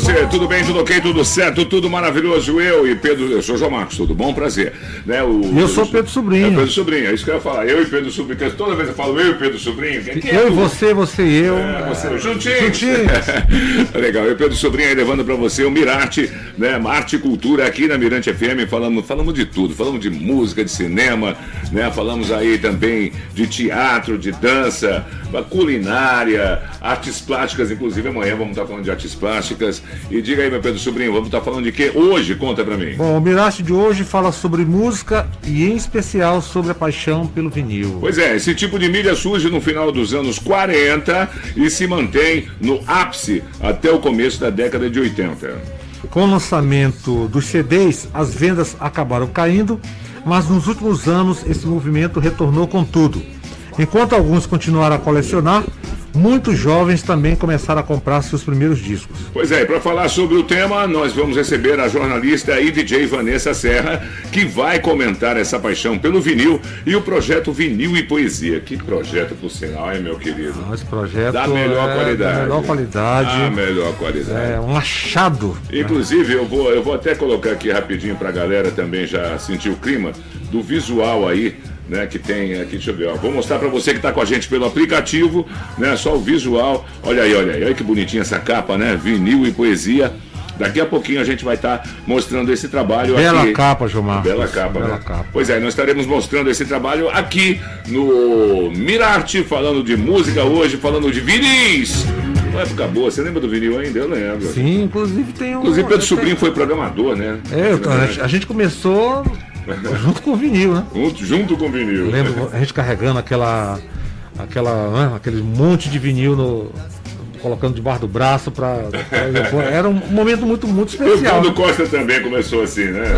Você, tudo bem, tudo ok, tudo certo, tudo maravilhoso. Eu e Pedro, eu sou João Marcos, tudo bom? Prazer. Né, o, eu sou Pedro Sobrinho. É Pedro Sobrinho, é isso que eu ia falar. Eu e Pedro Sobrinho, toda vez eu falo eu e Pedro Sobrinho. Quem, é eu e você, você e eu. É, você, juntinhos. juntinhos. Legal, eu e Pedro Sobrinho aí levando pra você o Mirarte, né? Arte e Cultura aqui na Mirante FM. Falamos, falamos de tudo, falamos de música, de cinema, né? Falamos aí também de teatro, de dança, culinária, artes plásticas, inclusive amanhã vamos estar falando de artes plásticas. E diga aí, meu Pedro Sobrinho, vamos estar falando de quê hoje? Conta pra mim. Bom, o Mirage de hoje fala sobre música e em especial sobre a paixão pelo vinil. Pois é, esse tipo de mídia surge no final dos anos 40 e se mantém no ápice até o começo da década de 80. Com o lançamento dos CDs, as vendas acabaram caindo, mas nos últimos anos esse movimento retornou com tudo. Enquanto alguns continuaram a colecionar, muitos jovens também começaram a comprar seus primeiros discos. Pois é, para falar sobre o tema, nós vamos receber a jornalista e DJ Vanessa Serra, que vai comentar essa paixão pelo vinil e o projeto Vinil e Poesia. Que projeto, por sinal, hein, meu querido? Ah, esse projeto da melhor é qualidade. Da melhor qualidade. A melhor qualidade. É um achado. Inclusive, eu vou, eu vou até colocar aqui rapidinho para a galera também já sentir o clima do visual aí né, que tem aqui, deixa eu ver, ó. vou mostrar para você que está com a gente pelo aplicativo, né, só o visual, olha aí, olha aí, olha que bonitinha essa capa, né, vinil e poesia, Daqui a pouquinho a gente vai estar tá mostrando esse trabalho Bela aqui. capa, Gilmar. Bela capa, Bela né? capa. Pois é, nós estaremos mostrando esse trabalho aqui no Mirarte, falando de música hoje, falando de vinis. Uma época boa, você lembra do vinil ainda? Eu lembro. Sim, inclusive tem um. Inclusive Pedro Sobrinho foi programador, né? É, a gente começou Junto com o vinil, né? Junto, junto com o vinil. lembro a gente carregando aquela. aquela né? aquele monte de vinil no, colocando debaixo do braço para era um momento muito muito especial. O? Costa também começou assim, né?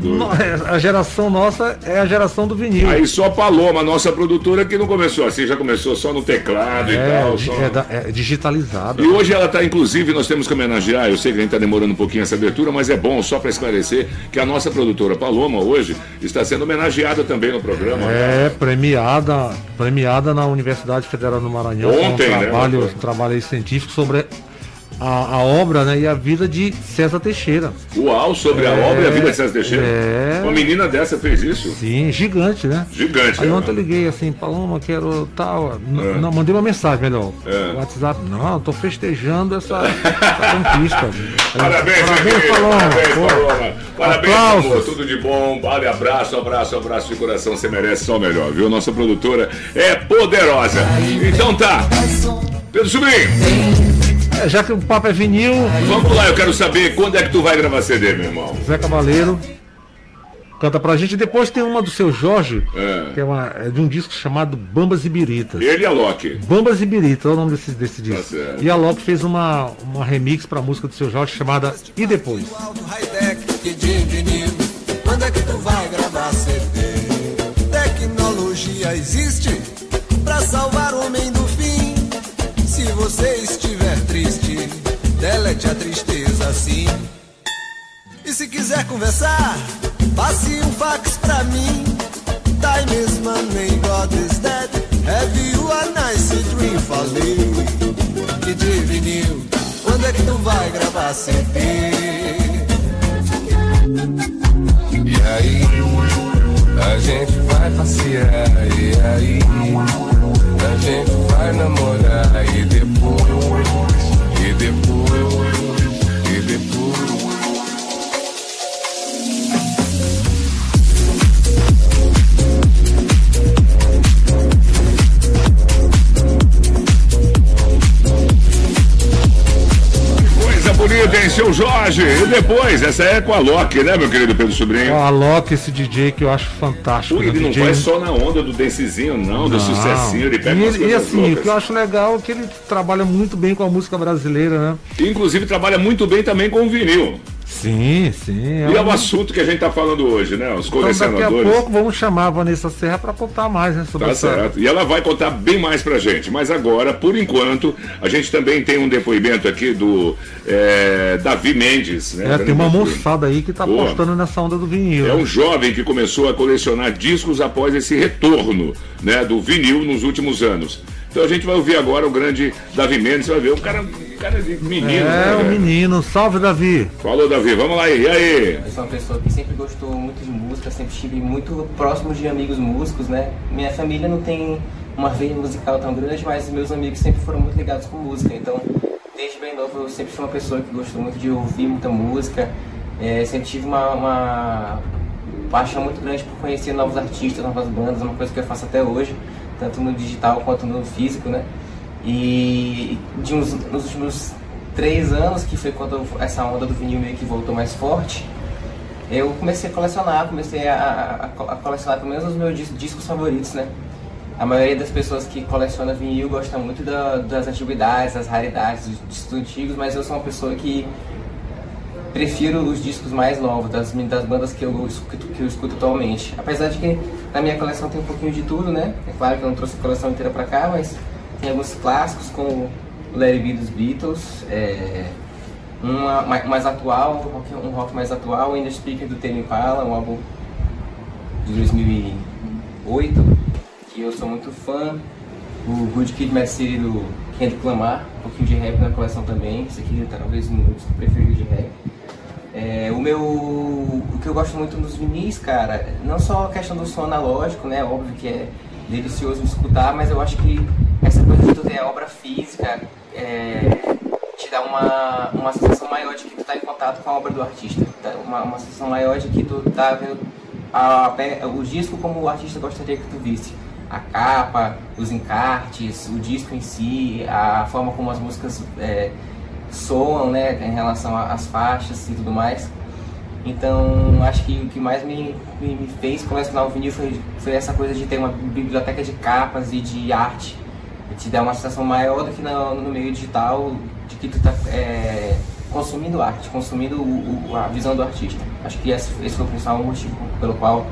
Não, é, a geração nossa é a geração do vinil. Aí só a Paloma, nossa produtora, que não começou assim, já começou só no teclado é, e tal. Só... É, da, é digitalizado. E hoje ela está, inclusive, nós temos que homenagear, eu sei que a gente está demorando um pouquinho essa abertura, mas é bom só para esclarecer que a nossa produtora Paloma hoje está sendo homenageada também no programa. É, né? premiada, premiada na Universidade Federal do Maranhão. Ontem, um trabalho, né? Um científico sobre a, a, obra né, e a vida de César Teixeira. Uau, sobre é, a obra e a vida de César Teixeira? É... Uma menina dessa fez isso? Sim, gigante, né? Gigante. Aí é, ontem eu liguei assim, Paloma, quero tal. É. Não, mandei uma mensagem melhor. É. WhatsApp, não, tô festejando essa, essa conquista. parabéns, parabéns, Paloma. Parabéns, Paloma. Parabéns, amor. Tudo de bom. Vale, abraço, abraço, abraço de coração. Você merece só o melhor, viu? Nossa produtora é poderosa. Então tá. Pedro Sobrinho. É, já que o papo é vinil. Vamos lá, eu quero saber quando é que tu vai gravar CD, meu irmão. Zé Cavaleiro. Canta pra gente. Depois tem uma do seu Jorge, é. que é, uma, é de um disco chamado Bambas e Biritas. Ele e a Loki. Bambas e Biritas, é o nome desse, desse disco. Tá e a Loki fez uma, uma remix pra música do seu Jorge chamada E Depois. Quando é que tu vai gravar CD? Tecnologia existe pra salvar o homem do você estiver triste, delete a tristeza assim. E se quiser conversar, passe um fax pra mim. Time is money, God is dead. Have you a nice dream? Falei que de vinil, quando é que tu vai gravar CD? E aí, a gente vai passear, e aí? A gente vai namorar e depois, e depois, seu Jorge? E depois, essa é com a Loki, né, meu querido Pedro Sobrinho? A Loki, esse DJ que eu acho fantástico. Ui, ele né? não DJ... vai só na onda do dancezinho, não, do sucessinho, ele pega e, umas e assim, o loucas. que eu acho legal é que ele trabalha muito bem com a música brasileira, né? Inclusive trabalha muito bem também com o vinil. Sim, sim. E é um- o assunto que a gente tá falando hoje, né? Os Então daqui a colecionadores. pouco vamos chamar a Vanessa Serra para contar mais né, sobre Tá essa. certo. E ela vai contar bem mais pra gente. Mas agora, por enquanto, a gente também tem um depoimento aqui do é, Davi Mendes. Né? É, tem uma moçada aí que tá Boa. apostando nessa onda do vinil. É um jovem que começou a colecionar discos após esse retorno né, do vinil nos últimos anos. Então a gente vai ouvir agora o grande Davi Mendes, você vai ver, um cara, um cara de menino. né, É, o velho? menino. Salve, Davi. Falou, Davi, vamos lá aí. E aí? Eu sou uma pessoa que sempre gostou muito de música, sempre estive muito próximo de amigos músicos, né? Minha família não tem uma veia musical tão grande, mas meus amigos sempre foram muito ligados com música. Então, desde bem novo, eu sempre fui uma pessoa que gostou muito de ouvir muita música. É, sempre tive uma, uma paixão muito grande por conhecer novos artistas, novas bandas, uma coisa que eu faço até hoje, tanto no digital quanto no físico, né? E de uns, nos últimos três anos, que foi quando essa onda do vinil meio que voltou mais forte, eu comecei a colecionar, comecei a, a- a colecionar pelo menos os meus dis- discos favoritos, né? A maioria das pessoas que coleciona vinil gosta muito da- das antiguidades, das raridades, dos discos antigos, mas eu sou uma pessoa que prefiro os discos mais novos, das, das bandas que eu, escuto, que eu escuto atualmente. Apesar de que na minha coleção tem um pouquinho de tudo, né? É claro que eu não trouxe a coleção inteira pra cá, mas tem alguns clássicos como It Be dos Beatles, é, uma mais, mais atual, um rock, um mais atual, In The Speaker do Tame Impala, um álbum de 2008, que eu sou muito fã. O Good Kid, Mad City do Kendrick Lamar, um pouquinho de rap na coleção também. Esse aqui é talvez o meu disco preferido de rap. É, o meu. O que eu gosto muito nos vinis, cara, não só a questão do som analógico, né? Óbvio que é delicioso de escutar, mas eu acho que essa coisa de tu ter a obra física é, te dá uma, uma sensação maior de que tu tá em contato com a obra do artista. Tá? Uma, uma sensação maior de que tu tá vendo a, pe- o disco como o artista gostaria que tu visse. A capa, os encartes, o disco em si, a forma como as músicas é, soam, né, em relação às faixas e tudo mais. Então, acho que o que mais me, me, me fez colecionar o vinil foi, foi essa coisa de ter uma biblioteca de capas e de arte. Te dá uma sensação maior do que no, no meio digital, de que tu tá é, consumindo arte, consumindo o- o- a visão do artista. Acho que esse, esse foi o principal motivo pelo qual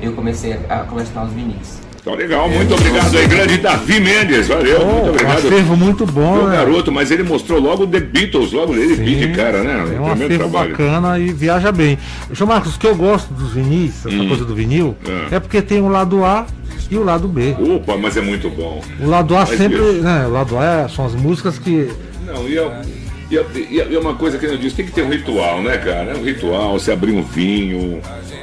eu comecei a colecionar os vinis. Então, legal, muito obrigado aí, grande Davi Mendes, valeu, muito Oh, um obrigado. acervo muito bom, Meu né? garoto, mas ele mostrou logo The Beatles, logo ele Sim, beat, cara, né? É um acervo trabalho. bacana e viaja bem. João Marcos, o que eu gosto dos vinis, essa coisa do vinil, Hum. É. é. porque tem o lado A e o lado B. Opa, mas é muito bom. O lado A Mas sempre, né? O lado A são as músicas que. Não, e é, e é- é- e é uma coisa que eu disse, tem que ter um ritual, né, cara? É um ritual, você abrir um vinho,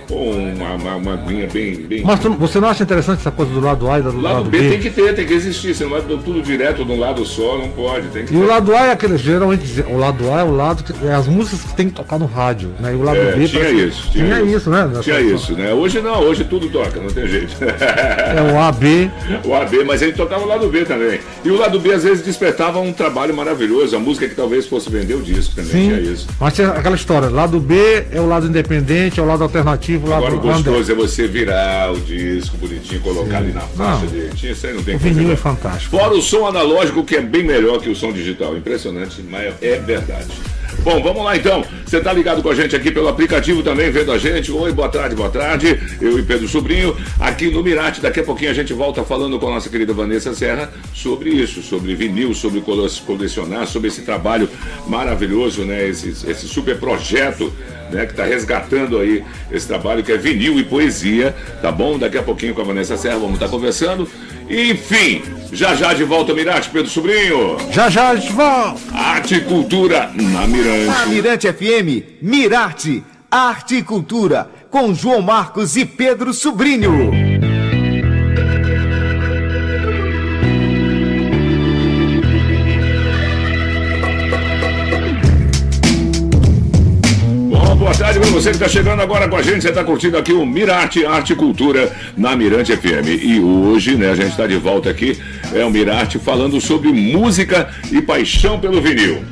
ou uma, uma, uma aguinha bem. bem... Mas você não acha interessante essa coisa do lado A e do O lado, lado B tem que ter, tem que existir. Você não vai tudo direto de um lado só, não pode. E o ter. lado A é aquele, geralmente, o lado A é o lado que é as músicas que tem que tocar no rádio, né? E o lado É, B tinha isso, tinha isso. né? Tinha isso, né? Hoje não, hoje tudo toca, não tem jeito. É o A, B. o AB, mas ele tocava o lado B também. E o lado B às vezes despertava um trabalho maravilhoso, a música que talvez fosse vender o disco também, Sim. tinha isso. Mas tinha aquela história, lado B é o lado independente, é o lado alternativo, o lado Agora o gostoso é você virar o disco bonitinho, colocar ali na faixa Não. direitinho, isso aí não tem O vinil é fantástico. Fora o som analógico, que é bem melhor que o som digital. Impressionante, mas é verdade. Bom, vamos lá então. Você tá ligado com a gente aqui pelo aplicativo também, vendo a gente. Oi, boa tarde, boa tarde. Eu e Pedro Sobrinho, aqui no Mirate. Daqui a pouquinho a gente volta falando com a nossa querida Vanessa Serra sobre isso, sobre vinil, sobre cole- colecionar, sobre esse trabalho maravilhoso, né? Esse, esse super projeto né, que está resgatando aí esse trabalho que é vinil e poesia, tá bom? Daqui a pouquinho com a Vanessa Serra vamos estar conversando. Enfim, já já de volta, Mirate, Pedro Sobrinho. Já já gente volta. Arte e cultura na Mirante. Mirante FM, Mirarte, Arte e Cultura, com João Marcos e Pedro Sobrinho. Você que está chegando agora com a gente. Você está curtindo aqui o Mirarte Arte e Cultura na Mirante FM. E hoje, né, a gente está de volta aqui, é o Mirarte falando sobre música e paixão pelo vinil.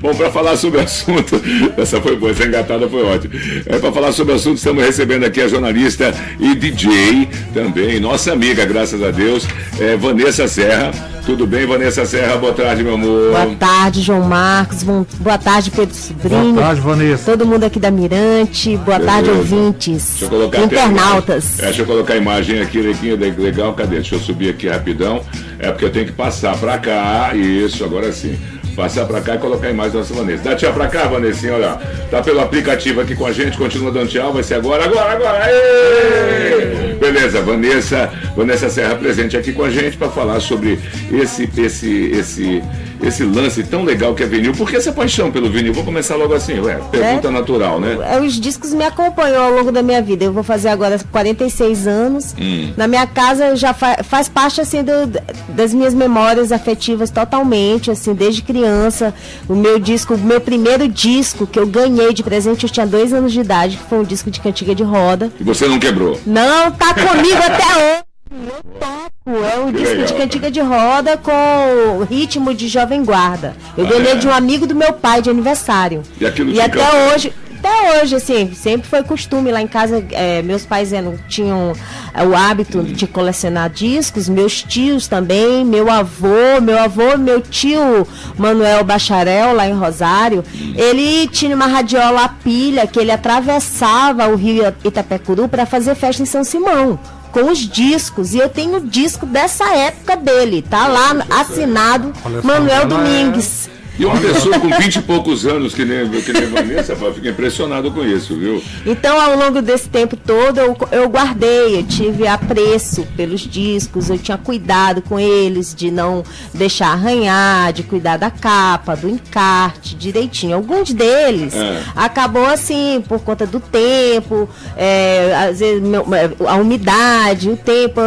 Bom, para falar sobre o assunto, essa foi boa, essa engatada foi ótima. É, para falar sobre o assunto, estamos recebendo aqui a jornalista e DJ também, nossa amiga, graças a Deus, é Vanessa Serra. Tudo bem, Vanessa Serra? Boa tarde, meu amor. Boa tarde, João Marcos. Boa tarde, Pedro Sobrinho. Boa tarde, Vanessa. Todo mundo aqui da Mirante. Boa Beleza. tarde, ouvintes. Deixa eu colocar internautas. É, deixa eu colocar a imagem aqui, legal. Cadê? Deixa eu subir aqui rapidão. É porque eu tenho que passar para cá. Isso, agora sim passar para cá e colocar a imagem da nossa Vanessa. Dá tchau para cá, Vanessa, olha. Tá pelo aplicativo aqui com a gente, continua dando tchau, vai ser agora, agora, agora. Aê! Beleza, Vanessa, Vanessa Serra presente aqui com a gente para falar sobre esse, esse, esse esse lance tão legal que é vinil. Por que essa paixão pelo vinil? Vou começar logo assim, ué, pergunta é, natural, né? É, os discos me acompanham ao longo da minha vida. Eu vou fazer agora 46 anos. Hum. Na minha casa já fa faz parte assim do, das minhas memórias afetivas totalmente, assim, desde criança. O meu disco, o meu primeiro disco que eu ganhei de presente, eu tinha dois anos de idade, que foi um disco de cantiga de roda. E você não quebrou? Não, tá comigo até hoje. Eu toco, é o disco legal. de cantiga de roda com ritmo de Jovem Guarda. Eu ah, ganhei é? de um amigo do meu pai de aniversário. E, e até hoje, até hoje, assim, sempre foi costume lá em casa, é, meus pais eram, tinham é, o hábito de colecionar discos, meus tios também, meu avô, meu avô, meu tio Manuel Bacharel, lá em Rosário, ele tinha uma radiola a pilha que ele atravessava o rio Itapecuru para fazer festa em São Simão com os discos. E eu tenho o disco dessa época dele. Tá lá assinado Manuel Domingues. E uma pessoa com 20 e poucos anos, que nem, que nem Vanessa, fica impressionado com isso, viu? Então, ao longo desse tempo todo, eu, eu guardei, eu tive apreço pelos discos, eu tinha cuidado com eles, de não deixar arranhar, de cuidar da capa, do encarte, direitinho. Alguns deles é. acabou assim, por conta do tempo, é, às vezes a umidade, o tempo,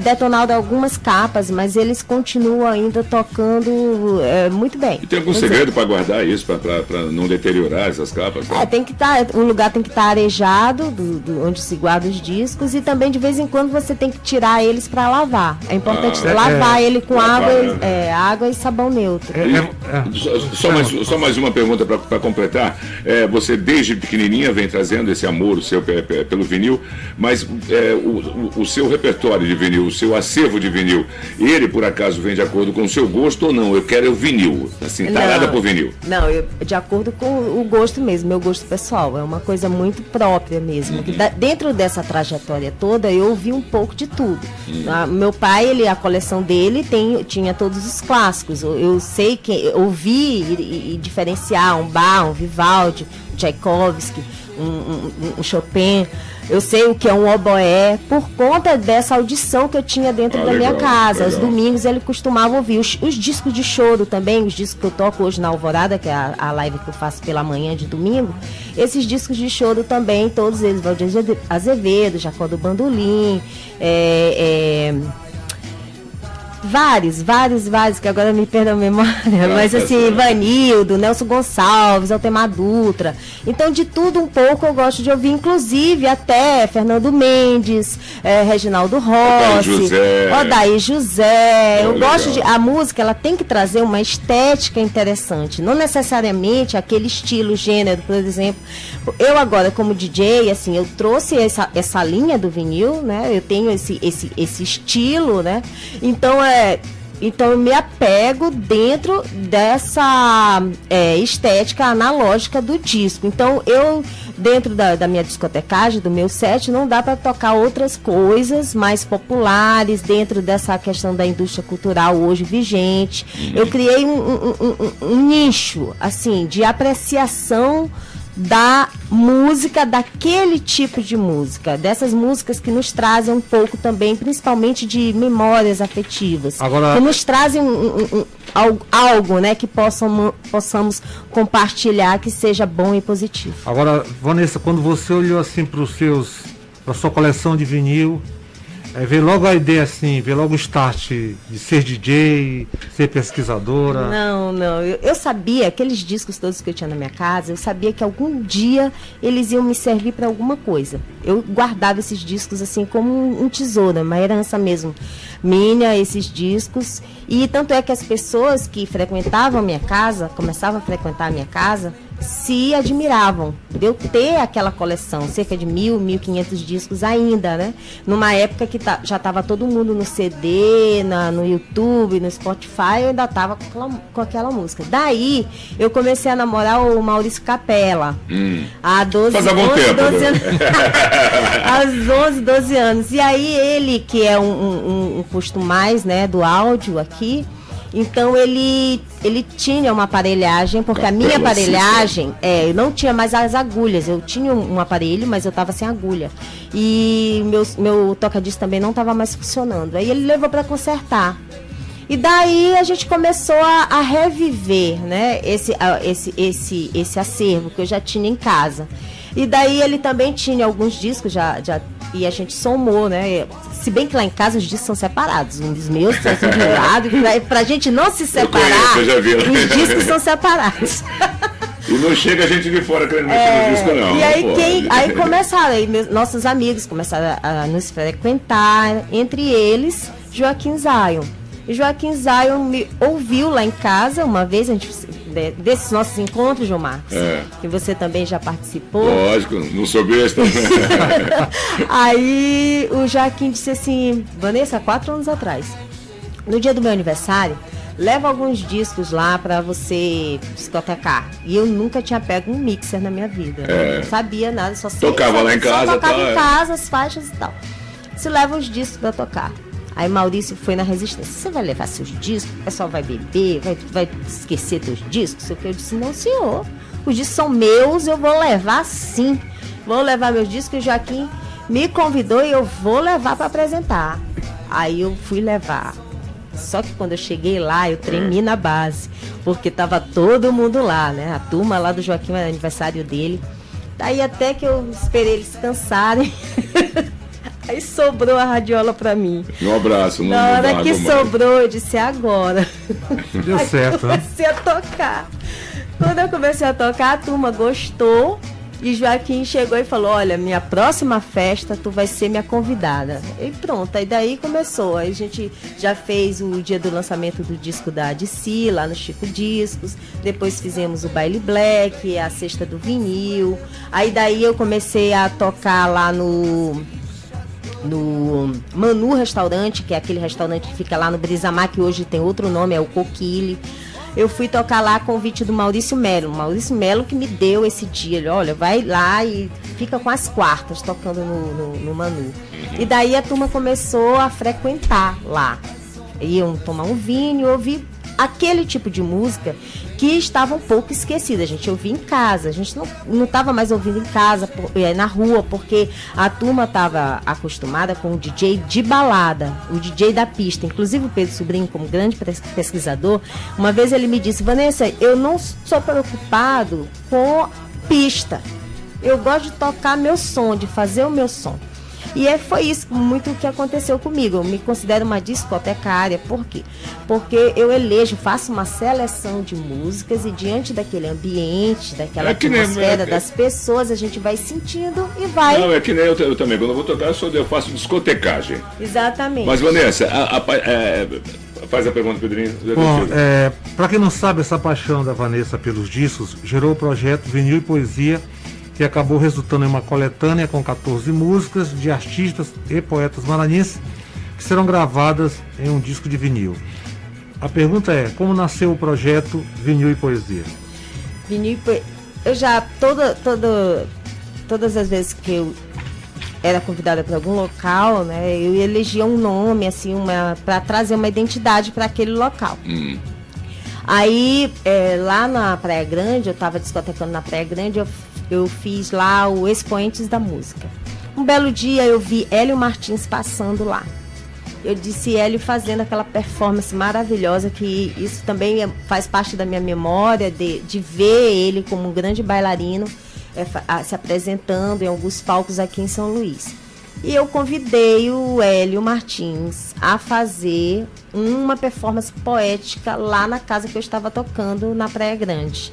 detonado algumas capas, mas eles continuam ainda tocando é, muito bem. E tem algum segredo para guardar isso, para não deteriorar essas capas? É, tem que estar, tá, o lugar tem que estar tá arejado, do, do, onde se guarda os discos, e também de vez em quando você tem que tirar eles para lavar. É importante ah, lavar é, ele com lavar, água, né? é, água e sabão neutro. É, é, só, só, mais, só mais uma pergunta para completar. você desde pequenininha vem trazendo esse amor o seu pelo vinil, mas o, o, o seu repertório de vinil, o seu acervo de vinil, ele por acaso vem de acordo com o seu gosto ou não? Eu quero o vinil, assim, tá Parada por vinil. Não, eu, de acordo com o gosto mesmo, meu gosto pessoal. É uma coisa muito própria mesmo. Uhum. Da, dentro dessa trajetória toda, eu ouvi um pouco de tudo. Uhum. Ah, meu pai, ele, a coleção dele tem, tinha todos os clássicos. Eu, eu sei que ouvi e, e, e, diferenciar um Bach, um Vivaldi, um Tchaikovsky, um, um, um Chopin. Eu sei o que é um oboé por conta dessa audição que eu tinha dentro ah, da legal, minha casa. Legal. Os domingos ele costumava ouvir os, os, discos de choro também, os discos que eu toco hoje na Alvorada, que é a, a live que eu faço pela manhã de domingo. Esses discos de choro também, todos eles, Valdir Azevedo, Jacó do Bandolim, é, é Vários, vários, vários, que agora me perdeu a memória. mas assim, Vanildo, Nelson Gonçalves, Altemar Dutra. Então, de tudo um pouco eu gosto de ouvir, inclusive até Fernando Mendes, é, Reginaldo Rossi, José. Odaí José. eu legal. gosto de. A música ela tem que trazer uma estética interessante. Não necessariamente aquele estilo, gênero, por exemplo. Eu agora, como DJ, assim, eu trouxe essa, essa linha do vinil, né? Eu tenho esse, esse, esse estilo, né? Então, é é, então eu me apego dentro dessa é, estética analógica do disco. Então eu, dentro da, da minha discotecagem, do meu set, não dá para tocar outras coisas mais populares dentro dessa questão da indústria cultural hoje vigente. Uhum. Eu criei um, um, um, um nicho, assim, de apreciação da música, daquele tipo de música, dessas músicas que nos trazem um pouco também, principalmente de memórias afetivas, Agora... que nos trazem um, um, um, algo, algo, né, que possam, possamos compartilhar que seja bom e positivo. Agora, Vanessa, quando você olhou assim para os seus, para sua coleção de vinil, É, veio logo a ideia assim, veio logo o start de ser DJ, ser pesquisadora. Não, não. Eu, eu sabia, aqueles discos todos que eu tinha na minha casa, eu sabia que algum dia eles iam me servir para alguma coisa. Eu guardava esses discos assim como um, um tesouro, uma herança mesmo minha, esses discos. E tanto é que as pessoas que frequentavam a minha casa, começavam a frequentar a minha casa, se admiravam de eu ter aquela coleção, cerca de mil, mil quinhentos discos ainda, né? Numa época que tá, já estava todo mundo no CD, na, no YouTube, no Spotify, eu ainda estava com, aquela- com aquela música. Daí eu comecei a namorar o Maurício Capella. Há 12, Faz algum 11, tempo, 12 né? anos. Aos 11, 12 anos. E aí ele, que é um, um, um custo mais, né, do áudio aqui, então ele, ele tinha uma aparelhagem, porque a minha aparelhagem, é, eu não tinha mais as agulhas. Eu tinha um, aparelho, mas eu estava sem agulha. E meu, meu toca-disco também não estava mais funcionando. Aí ele levou para consertar. E daí a gente começou a, a reviver, né, esse, esse, esse, esse acervo que eu já tinha em casa. E daí ele também tinha alguns discos já, já e a gente somou, né? Se bem que lá em casa os discos são separados, um dos meus são assim de lado, pra, pra gente não se separar, conheço, eu já vi. os discos são separados. E não chega gente de fora querendo mexer no disco, não. É, e aí, quem, aí começaram, aí meus- nossos amigos começaram a, a nos frequentar, entre eles Joaquim Zion. E Joaquim Zion me ouviu lá em casa uma vez, a gente, de- desses nossos encontros, João Marcos, É. que você também já participou. Lógico, não sou besta. Aí o Joaquim disse assim, Vanessa, quatro anos atrás, no dia do meu aniversário, leva alguns discos lá pra você discotecar. E eu nunca tinha pego um mixer na minha vida. né? Não sabia nada, só sei, Tocava só, lá em casa, Só tocava tá, em é. casa, as faixas e tal. Se leva os discos pra tocar. Aí Maurício foi na resistência. Você vai levar seus discos? O pessoal vai beber, vai, vai esquecer teus discos? Sei o que eu disse, não, senhor. Os discos são meus, eu vou levar sim. Vou levar meus discos, o Joaquim me convidou e eu vou levar para apresentar. Aí eu fui levar. Só que quando eu cheguei lá, eu tremi na base, porque tava todo mundo lá, né? A turma lá do Joaquim, era aniversário dele. Daí até que eu esperei eles cansarem. Aí sobrou a radiola pra mim. Um abraço. não- Na hora que sobrou, eu disse "É agora. Deu Aí certo, né? comecei a tocar. Quando eu comecei a tocar, a turma gostou. E Joaquim chegou e falou: Olha, minha próxima festa, tu vai ser minha convidada. E pronto, aí daí começou. Aí a gente já fez o dia do lançamento do disco da Adici, lá no Chico Discos. Depois fizemos o Baile Black, a cesta do vinil. Aí daí eu comecei a tocar lá no no Manu Restaurante, que é aquele restaurante que fica lá no Brisamar, que hoje tem outro nome, é o Coquille. Eu fui tocar lá a convite do Maurício Melo. Maurício Melo que me deu esse dia. Ele, olha, vai lá e fica com as quartas tocando no, no, no Manu. E daí a turma começou a frequentar lá. Iam tomar um vinho, ouvir aquele tipo de música que estava um pouco esquecida. A gente ouvia em casa, a gente não estava mais ouvindo em casa, por- eh, na rua, porque a turma estava acostumada com o DJ de balada, o DJ da pista. Inclusive o Pedro Sobrinho, como grande pesquisador, uma vez ele me disse, Vanessa, eu não sou preocupado com pista. Eu gosto de tocar meu som, de fazer o meu som. E é, foi isso muito o que aconteceu comigo. Eu me considero uma discotecária. Por quê? Porque eu elejo, faço uma seleção de músicas e diante daquele ambiente, daquela É que nem- atmosfera é- das pessoas, a gente vai sentindo e vai. Não, é que nem eu, eu também. Quando eu vou tocar, eu, sou, eu faço discotecagem. Exatamente. Mas, Vanessa, a- a- é, faz a pergunta, Pedrinho. Bom, é, para quem não sabe, essa paixão da Vanessa pelos discos gerou o projeto Vinil e Poesia, que acabou resultando em uma coletânea com 14 músicas de artistas e poetas maranhenses que serão gravadas em um disco de vinil. A pergunta é, como nasceu o projeto Vinil e Poesia? Vinil, e poe- eu já toda, toda, todas as vezes que eu era convidada para algum local, né, eu elegia um nome assim, uma para trazer uma identidade para aquele local. Hum. Aí é, lá na Praia Grande, eu estava discotecando na Praia Grande, eu, eu fiz lá o Expoentes da Música. Um belo dia eu vi Hélio Martins passando lá. Eu disse Hélio fazendo aquela performance maravilhosa, que isso também é- faz parte da minha memória, de, de ver ele como um grande bailarino é, se apresentando em alguns palcos aqui em São Luís. E eu convidei o Hélio Martins a fazer uma performance poética lá na casa que eu estava tocando na Praia Grande.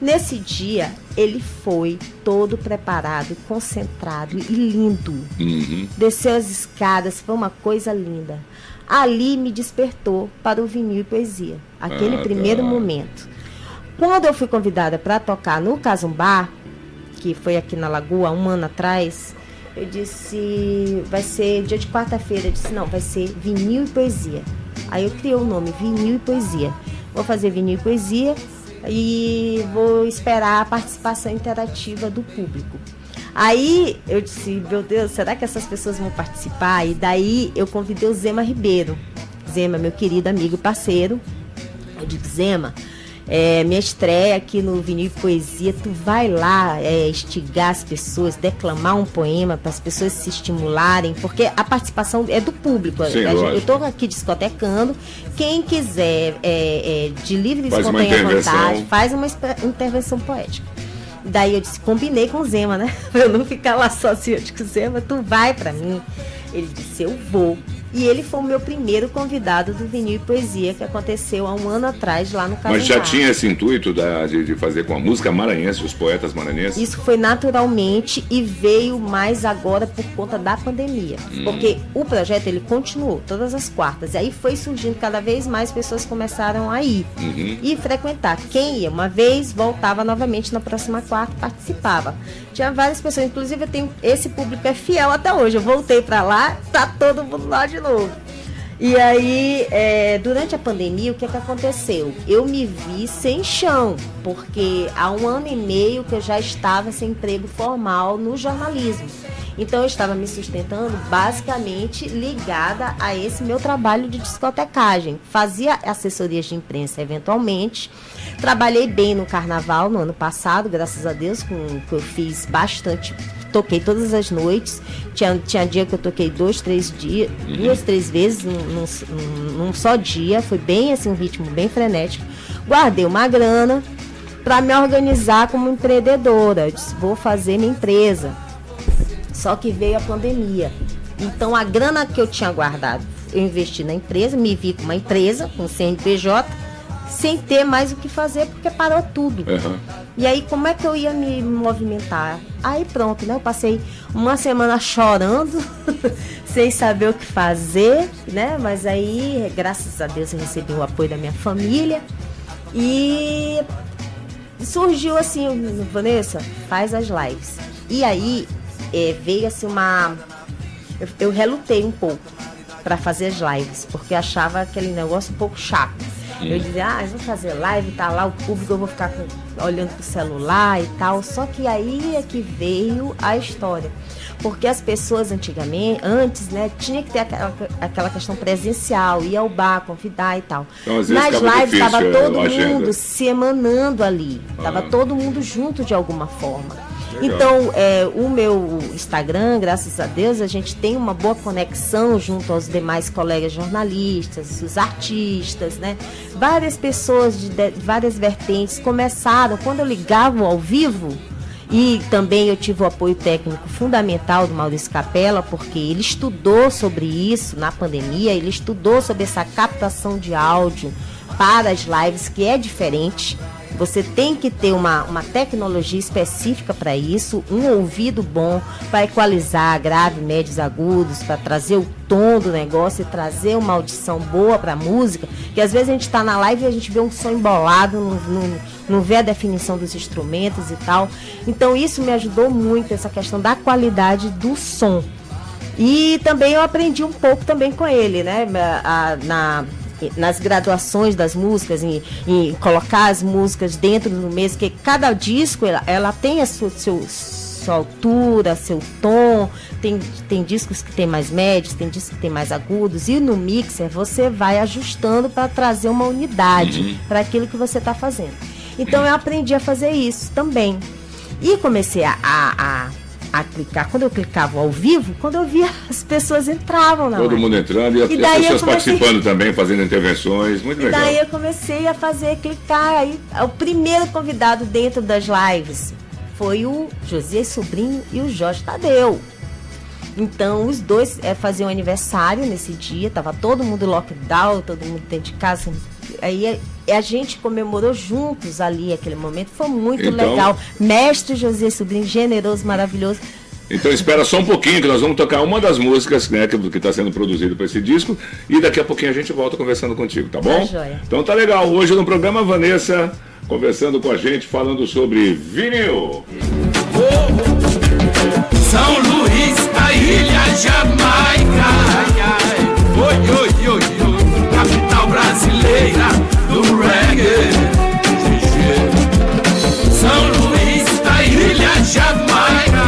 Nesse dia, ele foi todo preparado, concentrado e lindo. Uhum. Desceu as escadas, foi uma coisa linda. Ali me despertou para o vinil e poesia, aquele Ah, primeiro tá. momento. Quando eu fui convidada para tocar no Casumbá, que foi aqui na Lagoa um ano atrás, eu disse, vai ser dia de quarta-feira. Eu disse, não, vai ser vinil e poesia. Aí eu criei o nome, vinil e poesia. Vou fazer vinil e poesia e vou esperar a participação interativa do público. Aí eu disse, meu Deus, será que essas pessoas vão participar? E daí eu convidei o Zema Ribeiro. Zema, meu querido amigo e parceiro. Eu digo, Zema, é, minha estreia aqui no Vinil Poesia, tu vai lá é, instigar as pessoas, declamar um poema para as pessoas se estimularem, porque a participação é do público. Sim, gente- eu estou aqui discotecando. Quem quiser, é, é, de livre e Faz uma espontânea intervenção. vontade, faz uma intervenção poética. Daí eu disse, combinei com o Zema, né? Pra eu não ficar lá sozinha. Eu disse, Zema, tu vai pra mim. Ele disse, eu vou. E ele foi o meu primeiro convidado do Vinil e Poesia, que aconteceu há um ano atrás lá no Casumbá. Mas já tinha esse intuito da- de, de fazer com a música maranhense, os poetas maranhenses? Isso foi naturalmente e veio mais agora por conta da pandemia. Hum. Porque o projeto ele continuou todas as quartas. E aí foi surgindo cada vez mais pessoas começaram a ir Uhum. e frequentar. Quem ia uma vez, voltava novamente na próxima quarta e participava. Tinha várias pessoas, inclusive eu tenho esse público é fiel até hoje. Eu voltei para lá, tá todo mundo lá de novo. E aí, é, durante a pandemia, o que, é que aconteceu? Eu me vi sem chão, porque há um ano e meio que eu já estava sem emprego formal no jornalismo. Então, eu estava me sustentando basicamente ligada a esse meu trabalho de discotecagem. Fazia assessorias de imprensa eventualmente. Trabalhei bem no carnaval no ano passado, graças a Deus, com que eu fiz bastante toquei todas as noites. Tinha, tinha dia que eu toquei dois, três dias, duas, três vezes num, num- num só dia. Foi bem assim, um ritmo bem frenético. Guardei uma grana para me organizar como empreendedora. Eu disse, vou fazer minha empresa. Só que veio a pandemia. Então a grana que eu tinha guardado, eu investi na empresa, me vi com uma empresa, com CNPJ, sem ter mais o que fazer, porque parou tudo. Aham. E aí, como é que eu ia me movimentar? Aí pronto, né? Eu passei uma semana chorando, sem saber o que fazer, né? Mas aí, graças a Deus, eu recebi o apoio da minha família. E surgiu assim, Vanessa, faz as lives. E aí, eh, veio assim uma... Eu, eu relutei um pouco para fazer as lives, porque achava aquele negócio um pouco chato. Eu dizia, ah, vou fazer live, tá lá o público, eu vou ficar com- olhando pro celular e tal. Só que aí é que veio a história. Porque as pessoas antigamente, antes, né, tinha que ter aquela, aquela questão presencial, ir ao bar, convidar e tal. Então, Nas lives estava é, todo mundo se emanando ali. Tava Ah. todo mundo junto de alguma forma. Então, é, o meu Instagram, graças a Deus, a gente tem uma boa conexão junto aos demais colegas jornalistas, os artistas, né? Várias pessoas de, de várias vertentes começaram, quando eu ligava ao vivo, e também eu tive o apoio técnico fundamental do Maurício Capella, porque ele estudou sobre isso na pandemia, ele estudou sobre essa captação de áudio para as lives, que é diferente. Você tem que ter uma, uma tecnologia específica para isso, um ouvido bom para equalizar grave, médios, agudos, para trazer o tom do negócio e trazer uma audição boa para a música. Que às vezes a gente está na live e a gente vê um som embolado, não, não, não vê a definição dos instrumentos e tal. Então isso me ajudou muito, essa questão da qualidade do som. E também eu aprendi um pouco também com ele, né? Na, nas graduações das músicas, em, em colocar as músicas dentro do mesmo, que cada disco ela, ela tem a sua, seu, sua altura, seu tom, tem, tem discos que tem mais médios, tem discos que tem mais agudos, e no mixer você vai ajustando para trazer uma unidade para aquilo que você está fazendo. Então eu aprendi a fazer isso também. E comecei a, a, a, a clicar. Quando eu clicava ao vivo, quando eu via as pessoas entravam na Todo live. mundo entrando e, E as pessoas participando também, fazendo intervenções. Muito E legal. daí eu comecei a fazer, clicar. Aí, o primeiro convidado dentro das lives foi o José Sobrinho e o Jorge Tadeu. Então, os dois é, faziam aniversário nesse dia, tava todo mundo lockdown, todo mundo dentro de casa. Aí a, gente comemorou juntos ali aquele momento, foi muito Então- legal. Mestre José Sobrinho, generoso, maravilhoso. Então espera só um pouquinho que nós vamos tocar uma das músicas né, que está sendo produzido para esse disco e daqui a pouquinho a gente volta conversando contigo, tá bom? Tá. Então tá legal. Hoje no programa Vanessa conversando com a gente, falando sobre vinil. São Luís, a ilha Jamaica. Ai, ai. Oi, oi, oi, oi. Capital brasileira do reggae. São Luís, a ilha Jamaica.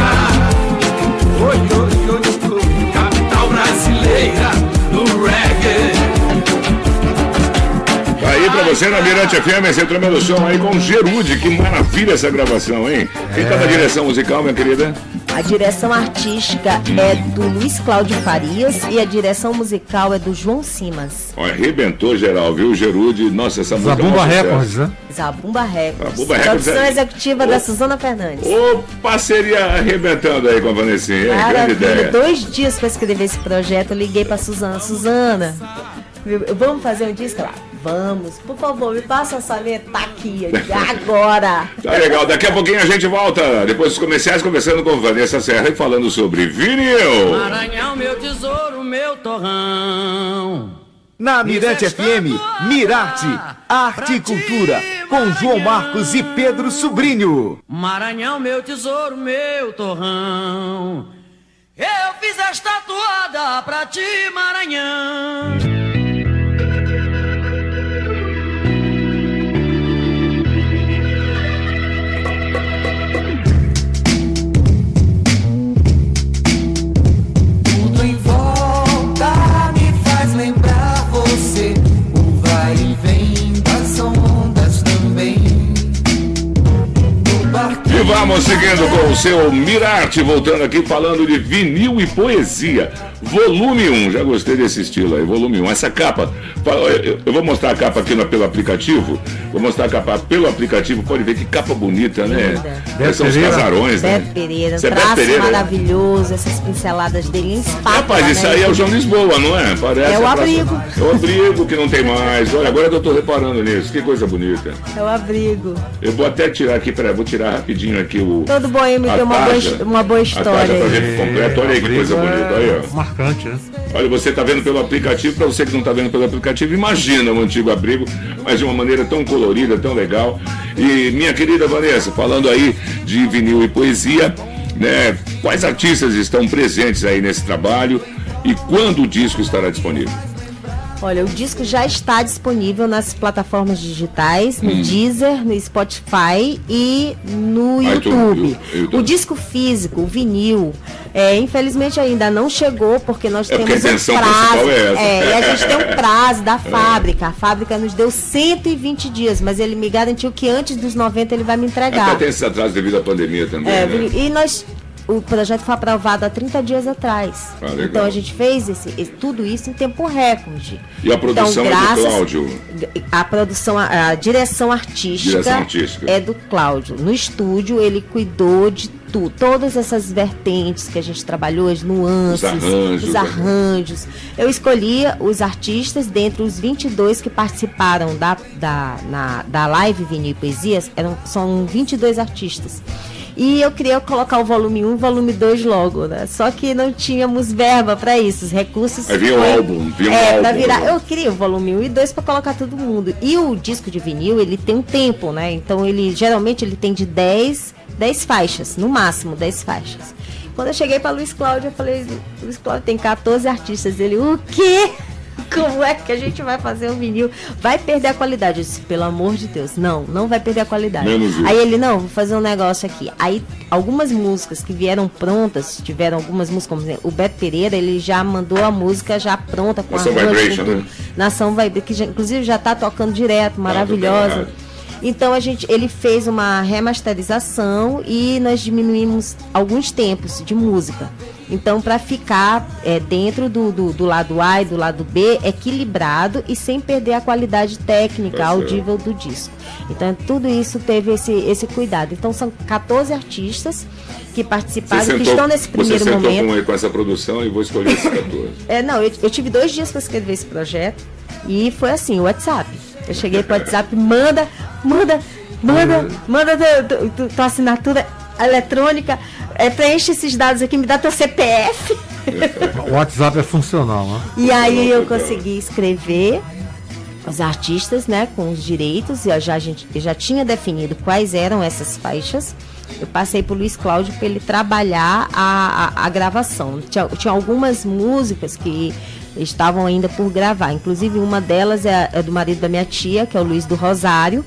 Oi, oi, oi, oi. Capital brasileira do reggae. Tá aí pra você na Mirante FM, esse tremendo som aí com Gerude. Que maravilha essa gravação, hein? Quem tá na direção musical, minha querida? A direção artística é do Luiz Cláudio Farias e a direção musical é do João Simas. Olha, arrebentou geral, viu? Gerude, nossa, essa música. é um Zabumba sucesso. Records, né? Zabumba Records. Zabumba Records Produção é- executiva da Suzana Fernandes. Ô, parceria arrebentando aí com a Vanessinha, hein? Grande ideia. Dois dias para escrever esse projeto, eu liguei para Suzana. Suzana, vamos fazer um disco? Ela, vamos. Por favor, me passa essa letra aqui, eu digo, agora. Tá legal, daqui a pouquinho a gente volta, depois dos comerciais, conversando com Vanessa Serra e falando sobre vinil. Maranhão, meu tesouro, meu torrão. Na Mirante FM, Mirarte, Arte e Cultura, com João Marcos e Pedro Sobrinho. Maranhão, meu tesouro, meu torrão. Eu fiz esta toada pra ti, Maranhão. Vamos seguindo com o seu Mirarte, voltando aqui falando de vinil e poesia. Volume 1, já gostei desse estilo aí, volume 1. Essa capa, eu vou mostrar a capa aqui no- pelo aplicativo. Vou mostrar a capa pelo aplicativo, pode ver que capa bonita, né? Linda. São os Pereira. casarões, né? Beto Pereira, Você é Beto traço Pereira? maravilhoso, essas pinceladas dele em espátula, Rapaz, isso né? aí é o João Lisboa, não é? Parece É o abrigo. É o abrigo que não tem mais. Olha, agora que eu tô reparando nisso, que coisa bonita. É o abrigo. Eu vou até tirar aqui, peraí, vou tirar rapidinho aqui o. Todo boêmio a tem uma boa, uma boa A história. aí. gente completa. Olha aí que coisa Abrigo bonita. é Aí, ó. Marcante, né? Olha, você está vendo pelo aplicativo, para você que não está vendo pelo aplicativo, imagina o antigo abrigo, mas de uma maneira tão colorida, tão legal. E minha querida Vanessa, falando aí de vinil e poesia, né? Quais artistas estão presentes aí nesse trabalho e quando o disco estará disponível? Olha, o disco já está disponível nas plataformas digitais, Hum. no Deezer, no Spotify e no iTunes, YouTube. YouTube. O disco físico, o vinil, é, infelizmente ainda não chegou porque nós É porque temos a um prazo. é essa. e a gente tem um prazo da fábrica. A fábrica nos deu 120 dias, mas ele me garantiu que antes dos 90 ele vai me entregar. Até tem esses atrasos devido à pandemia também, É, né? e nós. O projeto foi aprovado há 30 dias atrás. Ah, então a gente fez esse, esse- tudo isso em tempo recorde. E a produção é do graças- Cláudio? A produção, a, a direção artística, Direção artística. é do Cláudio. No estúdio ele cuidou de tudo, todas essas vertentes que a gente trabalhou, as nuances, Os arranjos, os né? arranjos. Eu escolhi os artistas dentre os 22 que participaram da, da, na, da live Vinil e Poesias, eram, são 22 artistas. E eu queria colocar o volume 1 e o volume 2 logo, né? Só que não tínhamos verba para isso, os recursos. Aí vinha foi- álbum, vinha um é, pra álbum, virar, né? eu queria o volume 1 e 2 para colocar todo mundo. E o disco de vinil, ele tem um tempo, né? Então ele geralmente ele tem de 10, 10 faixas, no máximo 10 faixas. Quando eu cheguei para Luiz Cláudio, eu falei, Luiz Cláudio tem 14 artistas. Ele, o quê? Como é que a gente vai fazer um vinil? Vai perder a qualidade. Eu disse, pelo amor de Deus, não, não vai perder a qualidade. Aí ele, não, vou fazer um negócio aqui. Aí, algumas músicas que vieram prontas, tiveram algumas músicas, como exemplo, o Beto Pereira, ele já mandou a música já pronta com Nação arranjo, Vibration, né? Nação Vibration, que já- inclusive já tá tocando direto, tocando maravilhosa. Então a gente, ele fez uma remasterização e nós diminuímos alguns tempos de música. Então, para ficar é, dentro do, do, do lado A e do lado B, equilibrado e sem perder a qualidade técnica, certo. audível do disco. Então, tudo isso teve esse, esse cuidado. Então, são 14 artistas que participaram, que estão nesse você primeiro sentou momento. com, com essa produção e vou escolher esses 14. É, não, eu, eu tive dois dias para escrever esse projeto e foi assim, o WhatsApp. Eu cheguei pro WhatsApp, manda, manda, manda, manda tu- tu- tu- tua assinatura eletrônica, é, preenche esses dados aqui, me dá teu CPF. O WhatsApp é funcional, né? E aí eu consegui escrever os artistas, né, com os direitos, e já, a gente, já tinha definido quais eram essas faixas. Eu passei pro Luiz Cláudio para ele trabalhar a, a, a gravação. Tinha, tinha algumas músicas que estavam ainda por gravar. Inclusive, uma delas é, é do marido da minha tia, que é o Luiz do Rosário,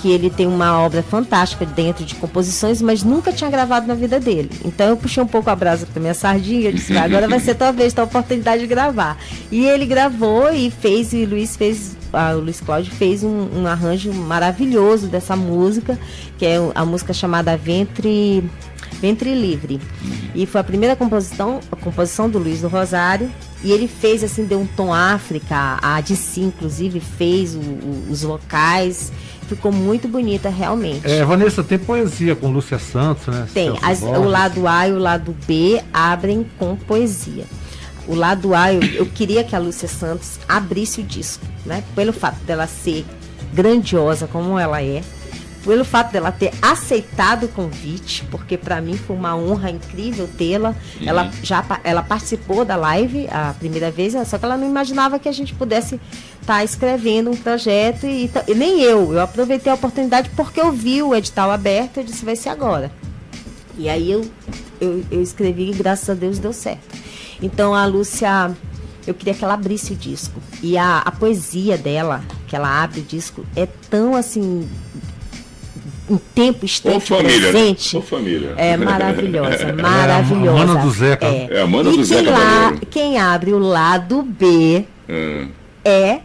que ele tem uma obra fantástica dentro de composições, mas nunca tinha gravado na vida dele. Então eu puxei um pouco a brasa para minha sardinha disse, agora vai ser tua vez, tua oportunidade de gravar. E ele gravou e fez, e o Luiz fez, ah, o Luiz Cláudio fez um, um arranjo maravilhoso dessa música, que é a música chamada Ventre Ventre Livre. E foi a primeira composição, a composição do Luiz do Rosário. E ele fez assim, deu um tom África, a DC inclusive fez o- o- os vocais. Ficou muito bonita realmente. É, Vanessa, tem poesia com Lúcia Santos, né? Tem, as- o lado A e o lado B abrem com poesia. O lado A, eu, eu queria que a Lúcia Santos abrisse o disco, né? Pelo fato dela ser grandiosa como ela é, pelo fato dela ter aceitado o convite, porque para mim foi uma honra incrível tê-la. Ela já ela participou da live a primeira vez, só que ela não imaginava que a gente pudesse estar escrevendo um projeto e, e nem eu. Eu aproveitei a oportunidade porque eu vi o edital aberto e disse vai ser agora. E aí eu, eu, eu escrevi e graças a Deus deu certo. Então a Lúcia, eu queria que ela abrisse o disco. E a, a poesia dela, que ela abre o disco, é tão assim. Em tempo Ô estante família, né? presente. Ô família. É maravilhosa, É a maravilhosa. mana do Zeca. É a mana e do Zeca quem, lá, Cabaleiro. quem abre o lado B Ah, é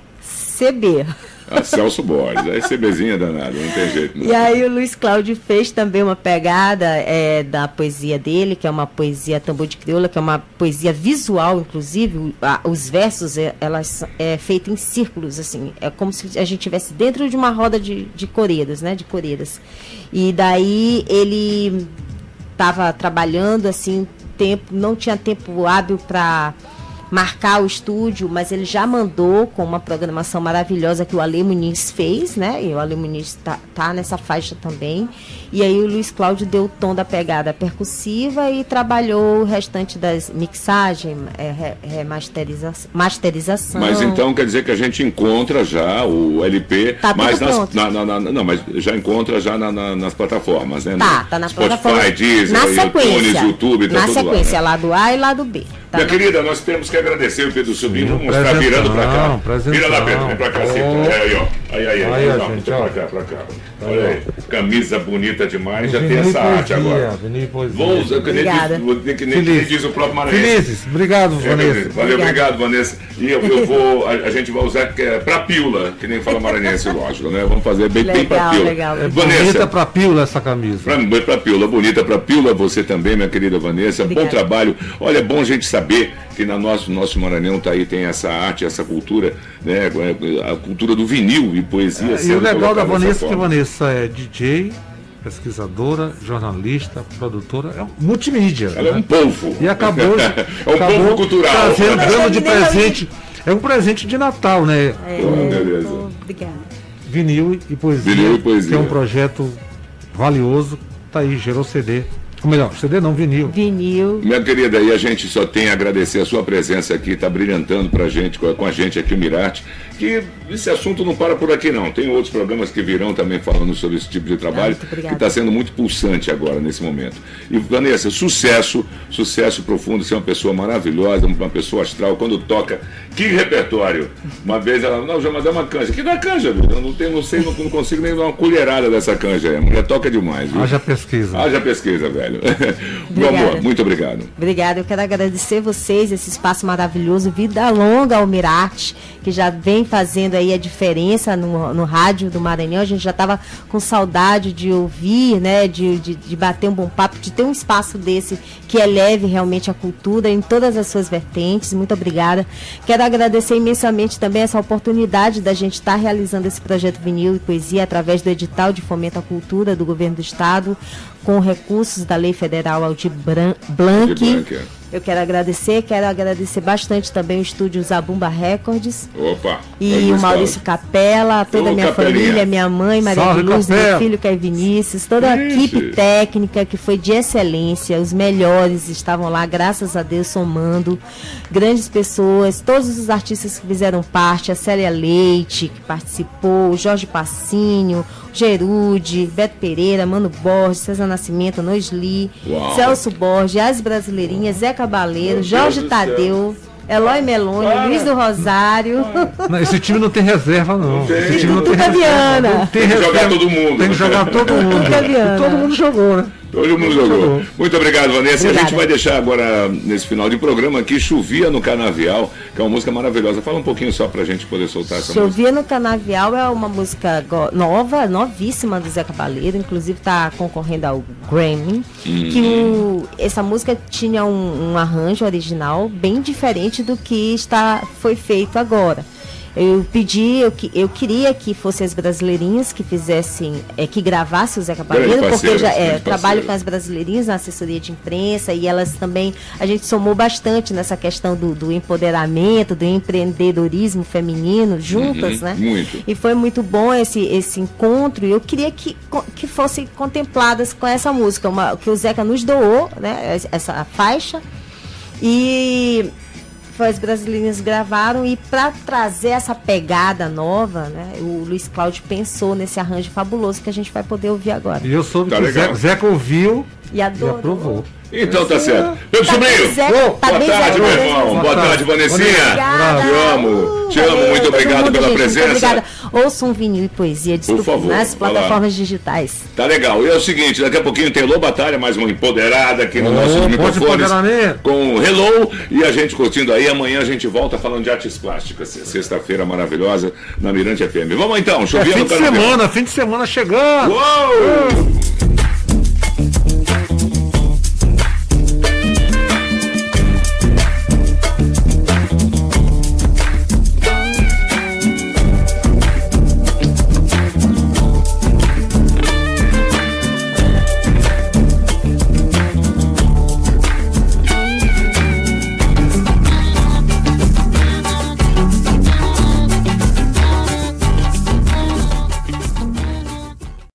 CB. A Celso Borges, a CBzinha danada, não tem jeito. Não. E aí o Luiz Cláudio fez também uma pegada é, da poesia dele, que é uma poesia tambor de crioula, que é uma poesia visual, inclusive. Os versos, é, elas é feito em círculos, assim. É como se a gente estivesse dentro de uma roda de, de coreiras, né? De coreiras. E daí ele estava trabalhando, assim, tempo, não tinha tempo hábil para marcar o estúdio, mas ele já mandou com uma programação maravilhosa que o Ale Muniz fez, né? E o Ale Muniz tá, tá nessa faixa também. E aí o Luiz Cláudio deu o tom da pegada percussiva e trabalhou o restante das mixagem, é, remasteriza- masterização. Mas então quer dizer que a gente encontra já o LP, Tá mas nas, na, na- na- não, mas já encontra já na- na- nas plataformas, né? Tá, tá na Spotify, plataforma. Deezer, na iTunes, sequência. YouTube, tá na tudo sequência, lá. né? lado A e lado B. Tá Minha querida, nós temos que agradecer o Pedro Sobrinho. Sim, Vamos mostrar presentão, virando pra cá. Vira lá, Pedro, vem pra cá. assim. É aí, ó. Aí, aí, aí. Aí, ó, Não, gente, pra cá, pra cá. Olha aí. Camisa bonita demais. Já tem essa arte agora. Vou usar, que nem que nem, diz o próprio Maranhense. Felizes, obrigado, É, Vanessa. Valeu, obrigado, Vanessa. E eu, eu vou, a, a gente vai usar que é pra pila, que nem fala maranhense, lógico, né? Vamos fazer bem, bem pra Legal, pila. legal. É Vanessa, bonita pra pílula essa camisa. Pra, bem pra Pila, bonita pra Pila, você também, minha querida Vanessa. Bom trabalho. Olha, é bom a gente saber que na nosso, nosso Maranhão tá aí, tem essa arte, essa cultura, né? A cultura do vinil e poesia. É, e o legal da Vanessa é que. Vanessa é DJ, pesquisadora, jornalista, produtora, é um multimídia. Ela é né? um povo. E acabou, é um acabou povo cultural. trazendo, dando de presente. É um presente de Natal, né? É, Pô, beleza. Obrigada. Vinil e poesia. Vinil e poesia. Que é um projeto valioso. Tá aí, gerou CD. Ou melhor, CD não, vinil. Vinil. Minha querida, e a gente só tem a agradecer a sua presença aqui, está brilhantando pra gente, com a, gente aqui o Mirarte, que esse assunto não para por aqui não. Tem outros programas que virão também falando sobre esse tipo de trabalho, muito que está sendo muito pulsante agora, nesse momento. E Vanessa, sucesso, sucesso profundo, você é uma pessoa maravilhosa, uma pessoa astral, quando toca, que repertório. Uma vez ela, não, já mandei uma canja. Que dá canja, viu? Eu não, tenho, não sei, não, não consigo nem dar uma colherada dessa canja aí. A mulher toca demais, viu? Haja pesquisa. Haja pesquisa, velho. Trabalho. Meu amor, muito obrigado. Obrigada, eu quero agradecer vocês, esse espaço maravilhoso, Vida Longa ao Mirarte, que já vem fazendo aí a diferença no, no rádio do Maranhão. A gente já estava com saudade de ouvir, né, de, de, de bater um bom papo, de ter um espaço desse que eleve realmente a cultura em todas as suas vertentes. Muito obrigada. Quero agradecer imensamente também essa oportunidade da gente estar realizando esse projeto Vinil e Poesia através do edital de fomento à cultura do governo do estado, com recursos da Lei Federal Aldir Blanc. É. Eu quero agradecer, quero agradecer bastante também o estúdio Zabumba Records Opa. e o. Maurício Capela, toda a minha Capelinha. família, minha mãe, Maria Salve, de Luz, meu filho Caio Vinícius, toda a equipe técnica que foi de excelência, os melhores estavam lá, graças a Deus, somando. Grandes pessoas, todos os artistas que fizeram parte, a Célia Leite, que participou, o Jorge Passinho, o Gerude, Beto Pereira, Mano Borges, César Nascimento, Noisli. Celso Borges, As Brasileirinhas, Zé Cabaleiro, Meu Jorge. Tadeu. Eloy Meloni, Para. Luiz do Rosário. Não, esse time não tem reserva, não. tem. Esse time não tem reserva. Viana. Não tem Tem que jogar todo mundo. Tem que jogar todo mundo. Todo mundo jogou, né? Todo mundo jogou. Muito obrigado, Vanessa. A Obrigada. gente vai deixar agora, nesse final de programa aqui, Chovia no Canavial, que é uma música maravilhosa. Fala um pouquinho só pra gente poder soltar essa música. Chovia no Canavial é uma música nova, novíssima do Zé Cabaleiro, inclusive está concorrendo ao Grammy. Que o- essa música tinha um, um arranjo original bem diferente do que está, foi feito agora. Eu pedi, eu, que- eu queria que fossem as brasileirinhas que fizessem, é, que gravassem o Cabaleiro, Grande porque eu já é, trabalho com as brasileirinhas na assessoria de imprensa e elas também, a gente somou bastante nessa questão do, do empoderamento, do empreendedorismo feminino juntas, Uhum, né? muito. E foi muito bom esse, esse encontro e eu queria que, que fossem contempladas com essa música, uma, que o Zeca nos doou, né? es- Essa faixa. E as brasileirinhas gravaram e para trazer essa pegada nova, né? O Luiz Cláudio pensou nesse arranjo fabuloso que a gente vai poder ouvir agora. E eu soube Tá que o legal. Zeca, Zeca ouviu E e adorou. aprovou. Então tá certo. Pedro Sobrinho, Zeca, boa parabéns, tarde, Zeca, meu irmão. Zeca. Boa tarde, Vanessinha. Obrigada. Te amo, te amo. Muito obrigado mundo, pela gente, muito presença. Obrigada. Ouçam vinil e poesia, desculpa, favor, nas plataformas digitais. Tá legal. E é o seguinte, daqui a pouquinho tem Lô Batalha, mais uma empoderada aqui no Ô, nosso empoderamento. Com Hello e a gente curtindo aí. Amanhã a gente volta falando de artes plásticas. Sexta-feira maravilhosa na Mirante FM. Vamos então, É chovia fim no de semana, fim de semana chegando. Uou!